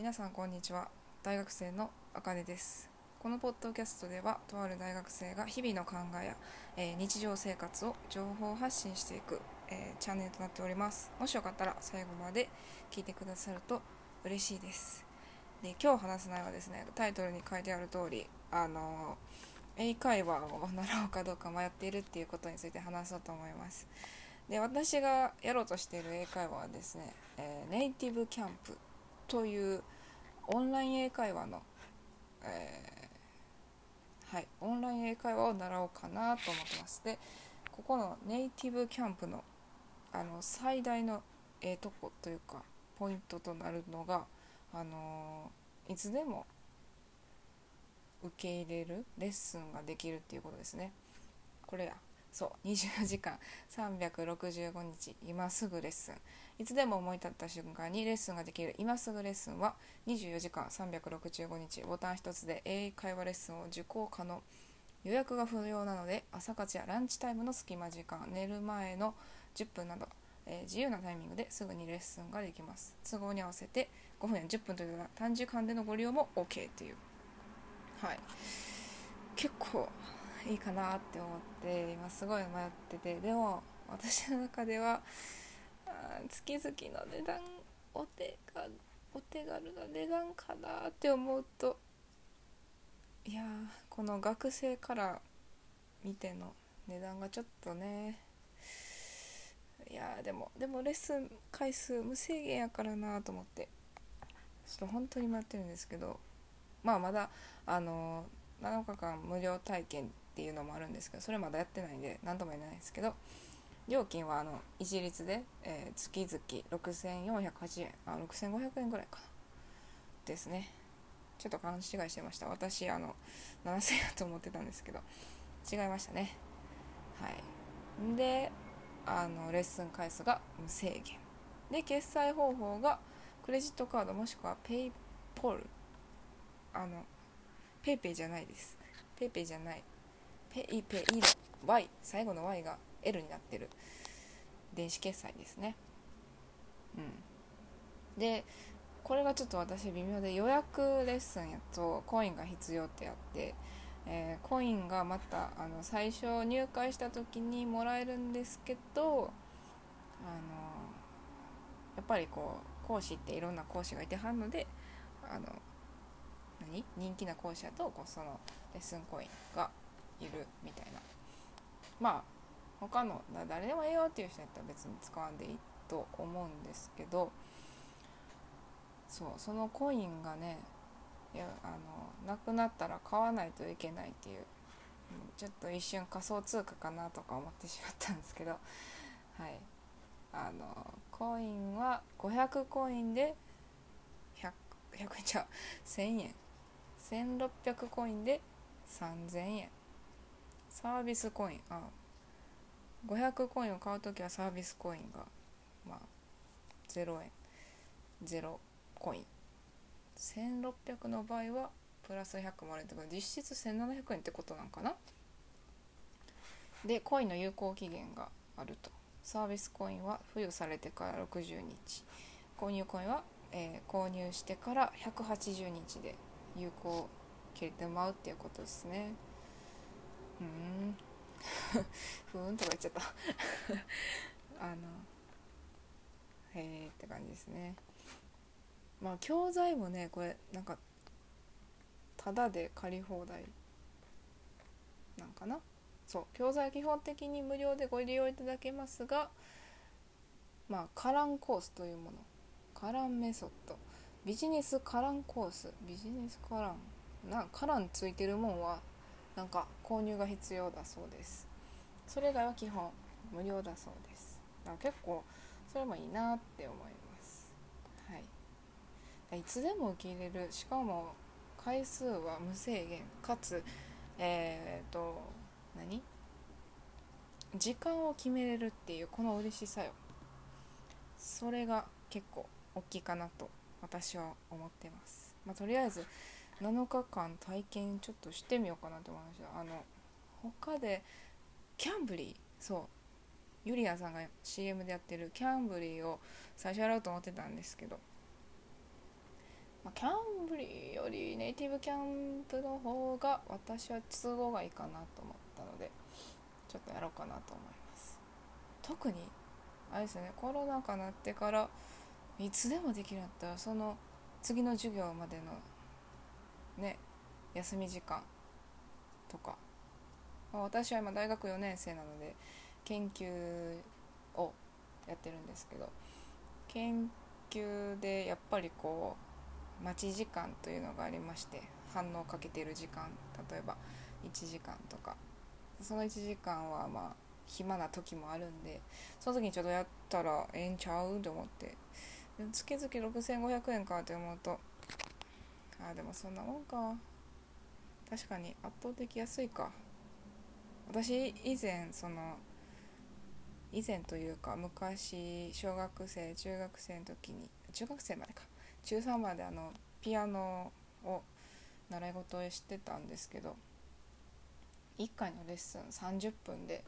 皆さんこんにちは。大学生のあかねです。このポッドキャストではとある大学生が日々の考えや、えー日常生活を情報発信していく、えーチャンネルとなっております。もしよかったら最後まで聞いてくださると嬉しいです。で今日話す内容はですねタイトルに書いてある通りあのー英会話を習おうかどうか迷っているっていうことについて話そうと思います。で私がやろうとしている英会話はですね、えネイティブキャンプというオンライン英会話の、えーはい、オンライン英会話を習おうかなと思ってますでここのネイティブキャンプのあの最大のええとこというかポイントとなるのが、あのーいつでも受け入れるレッスンができるっていうことですね。これや。そう24時間。365日。今すぐレッスンいつでも思い立った瞬間にレッスンができる。今すぐレッスンは24時間。365日。ボタン一つで英会話レッスンを受講可能。予約が不要なので朝活やランチタイムの隙間時間。寝る前の10分など、えー自由なタイミングですぐにレッスンができます。都合に合わせて5分や10分というような短時間でのご利用も OK という。はい。結構いいかなって思って今すごい迷っててでも私の中では月々の値段お手がお手軽な値段かなって思うといやーこの学生から見ての値段がちょっとねいやでもでもレッスン回数無制限やからなと思ってちょっと本当に迷ってるんですけどまあまだあの7日間無料体験っていうのもあるんですけどそれまだやってないんで何とも言えないですけど料金はあの一律で、えー月々6480円あ6500円ぐらいかな。ですね。ちょっと勘違いしてました。私あの7000円と思ってたんですけど違いましたね。はい。であのレッスン回数が無制限。で決済方法がクレジットカードもしくは PayPal。あの PayPay じゃないです。 PayPay じゃない。 PayPay の Y 最後の Y が L になってる。電子決済ですね。うん。でこれがちょっと私微妙で予約レッスンやとコインが必要ってやって、えーコインがまたあの最初入会した時にもらえるんですけどあのやっぱりこう講師っていろんな講師がいてはんのであの何？人気な講師だとこうそのレッスンコインがいるみたいな。まあ他の誰でもええよっていう人やったら別に使わんでいいと思うんですけどそうそのコインがねいやあのなくなったら買わないといけないっていうちょっと一瞬仮想通貨かなとか思ってしまったんですけど はい。あのコインは500コインで 100, 100円ちゃう1000円。1600コインで3000円。サービスコイン。あ500コインを買うときはサービスコインがまあ0円。0コイン。1600の場合はプラス100もらえるとか実質1700円ってことなんかな？でコインの有効期限があると。サービスコインは付与されてから60日。購入コインは、えー購入してから180日で有効切れてまうっていうことですね。うん。ふーんとか言っちゃった。あのへえって感じですね。まあ教材もねこれなんかタダで借り放題なんかな？そう教材基本的に無料でご利用いただけますがまあカランコースというもの。カランメソッド。ビジネスカランコース。ビジネスカラン。なカランついてるもんはなんか購入が必要だそうです。それ以外は基本無料だそうです。だから結構それもいいなって思います。はい。いつでも受け入れる。しかも回数は無制限。かつえっ、と何？時間を決めれるっていうこの嬉しさよ。それが結構大きいかなと私は思ってます、まあ、とりあえず7日間体験ちょっとしてみようかなと思いましたあの他でキャンブリーそう。ユリアさんが CM でやってるキャンブリーを最初やろうと思ってたんですけど、まあ、キャンブリーよりネイティブキャンプの方が私は都合がいいかなと思ったのでちょっとやろうかなと思います。特にあれですねコロナ禍になってからいつでもできるんだったらその次の授業までのね休み時間とか、まあ、私は今大学4年生なので研究をやってるんですけど研究でやっぱりこう待ち時間というのがありまして反応をかけてる時間例えば1時間とか。その1時間はまあ暇な時もあるんでその時にちょっとやったらええんちゃう？と思って。月々6500円かって思うとあでもそんなもんか。確かに圧倒的安いか。私以前その以前というか昔小学生中学生の時に中学生までか。中3まであのピアノを習い事をしてたんですけど1回のレッスン30分で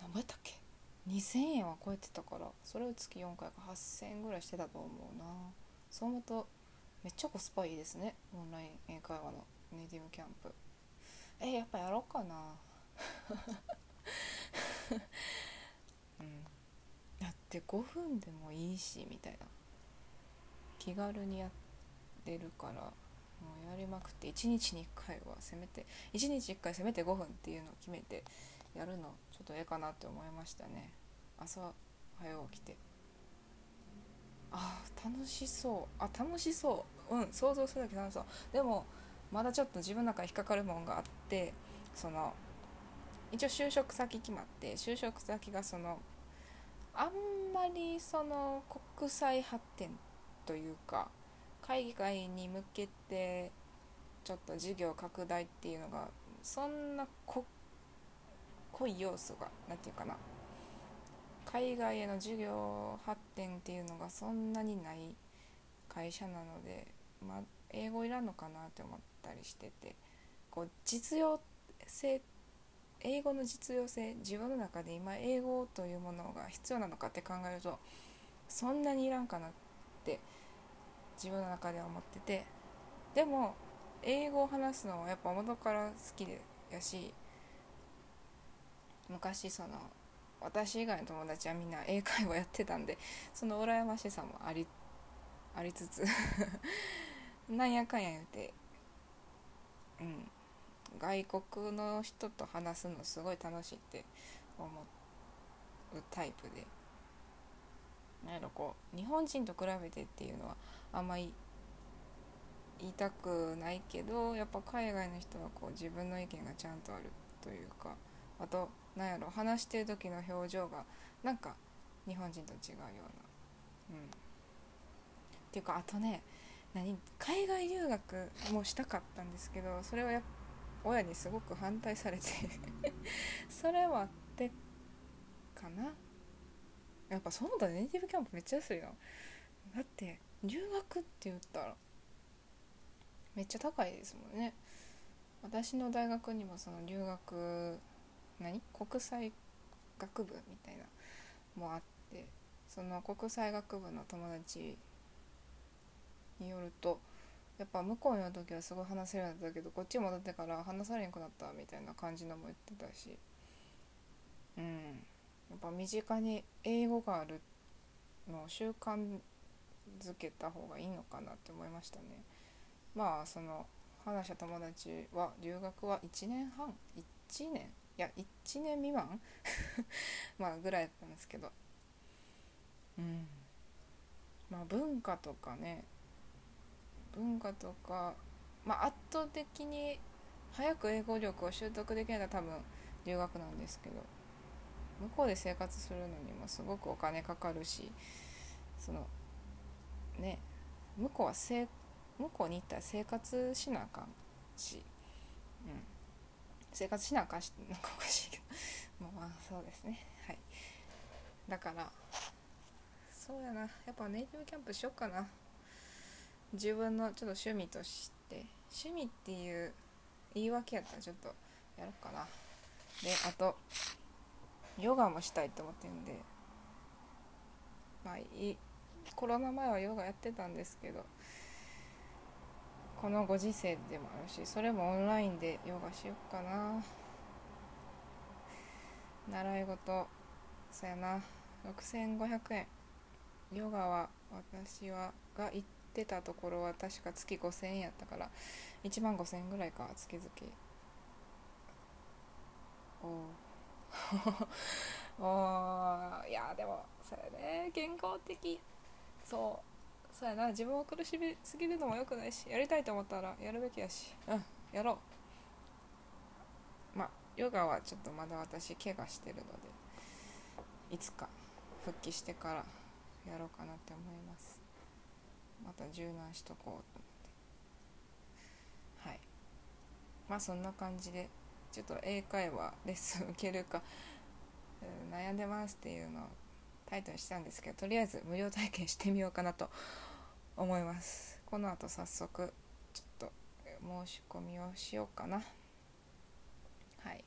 何倍やったっけ？2000円は超えてたからそれを月4回か8000円ぐらいしてたと思うな。そう思うとめっちゃコスパいいですね。オンライン英会話の。ネイティブキャンプ。えやっぱやろうかな。うん。だって5分でもいいしみたいな。気軽にやってるからもうやりまくって。1日に1回はせめて1日1回せめて5分っていうのを決めてやるのちょっとええかなって思いましたね。朝早起きて。あ楽しそう。あ楽しそう。うん想像するだけ楽しそう。でもまだちょっと自分の中に引っかかるもんがあってその一応就職先決まって就職先がそのあんまりその国際発展というか海外に向けてちょっと事業拡大っていうのがそんな濃い要素が何て言うかな。海外への授業発展っていうのがそんなにない会社なので、まあ、英語いらんのかなって思ったりしててこう実用性英語の実用性自分の中で今英語というものが必要なのかって考えるとそんなにいらんかなって自分の中では思っててでも英語を話すのはやっぱ元から好きでやし昔その私以外の友達はみんな英会話やってたんでその羨ましさもありありつつ なんやかんや言うてうん外国の人と話すのすごい楽しいって思うタイプでなんやろこう日本人と比べてっていうのはあんまり言いたくないけどやっぱ海外の人はこう自分の意見がちゃんとあるというかあとなんやろ話してる時の表情がなんか日本人と違うような。うん。っていうかあとね何海外留学もしたかったんですけどそれはや親にすごく反対されて それはあってかな。やっぱそうだネイティブキャンプめっちゃ安いなだって留学って言ったらめっちゃ高いですもんね。私の大学にもその留学何？国際学部みたいなもあってその国際学部の友達によるとやっぱ向こうの時はすごい話せるようになったけどこっち戻ってから話されなくなったみたいな感じのも言ってたしうん。やっぱ身近に英語があるのを習慣づけた方がいいのかなって思いましたね。まあその話した友達は留学は1年半？1年？いや1年未満？まあぐらいだったんですけど。うん。まあ文化とかね。文化とか、まあ、圧倒的に早く英語力を習得できないのは多分留学なんですけど。向こうで生活するのにもすごくお金かかるしそのね向こうはせ向こうに行ったら生活しなあかんし、うん、生活しなあかんしなんかおかしいけど。まあそうですね。はい。だからそうやな。やっぱネイティブキャンプしよっかな。自分のちょっと趣味として。趣味っていう言い訳やったらちょっとやろうかな。であとヨガもしたいと思ってるんで。まあいコロナ前はヨガやってたんですけど。このご時世でもあるしそれもオンラインでヨガしよっかな。習い事そやな。6500円。ヨガは私はが行ってたところは確か月5000円やったから1万5000円ぐらいか月々お おいやでもそうやね健康的。そう。そうやな。自分を苦しみすぎるのもよくないしやりたいと思ったらやるべきやし。うん。やろう。まあヨガはちょっとまだ私怪我してるのでいつか復帰してからやろうかなって思います。また柔軟しとこうと思って。はい。まあそんな感じでちょっと英会話レッスン受けるか、悩んでますっていうのをタイトルにしたんですけどとりあえず無料体験してみようかなと思います。この後早速ちょっと申し込みをしようかな。はい。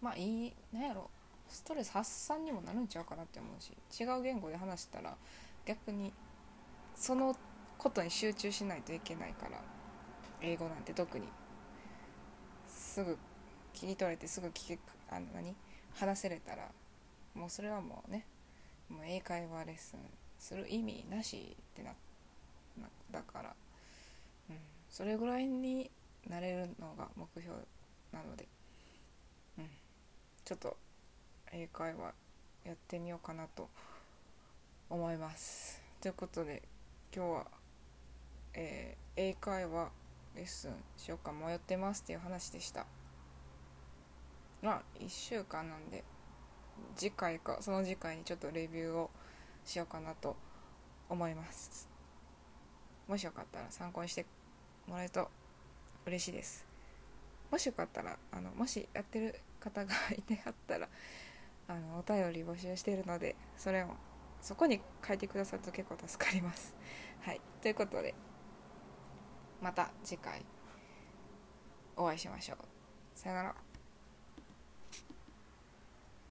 まあいいなんやろ。ストレス発散にもなるんちゃうかなって思うし違う言語で話したら逆にそのことに集中しないといけないから英語なんて特に。すぐ切り取れてすぐ聞けあの何？話せれたらもうそれはもうねもう英会話レッスンする意味なしってなだから、うん、それぐらいになれるのが目標なので、うん、ちょっと英会話やってみようかなと思います。ということで今日は、えー、英会話レッスンしようか迷ってますっていう話でした。まあ1週間なんで次回かその次回にちょっとレビューをしようかなと思います。もしよかったら参考にしてもらえると嬉しいです。もしよかったらあのもしやってる方がいてはったらあのお便り募集しているのでそれをそこに書いてくださると結構助かります。はい。ということでまた次回お会いしましょう。さよなら。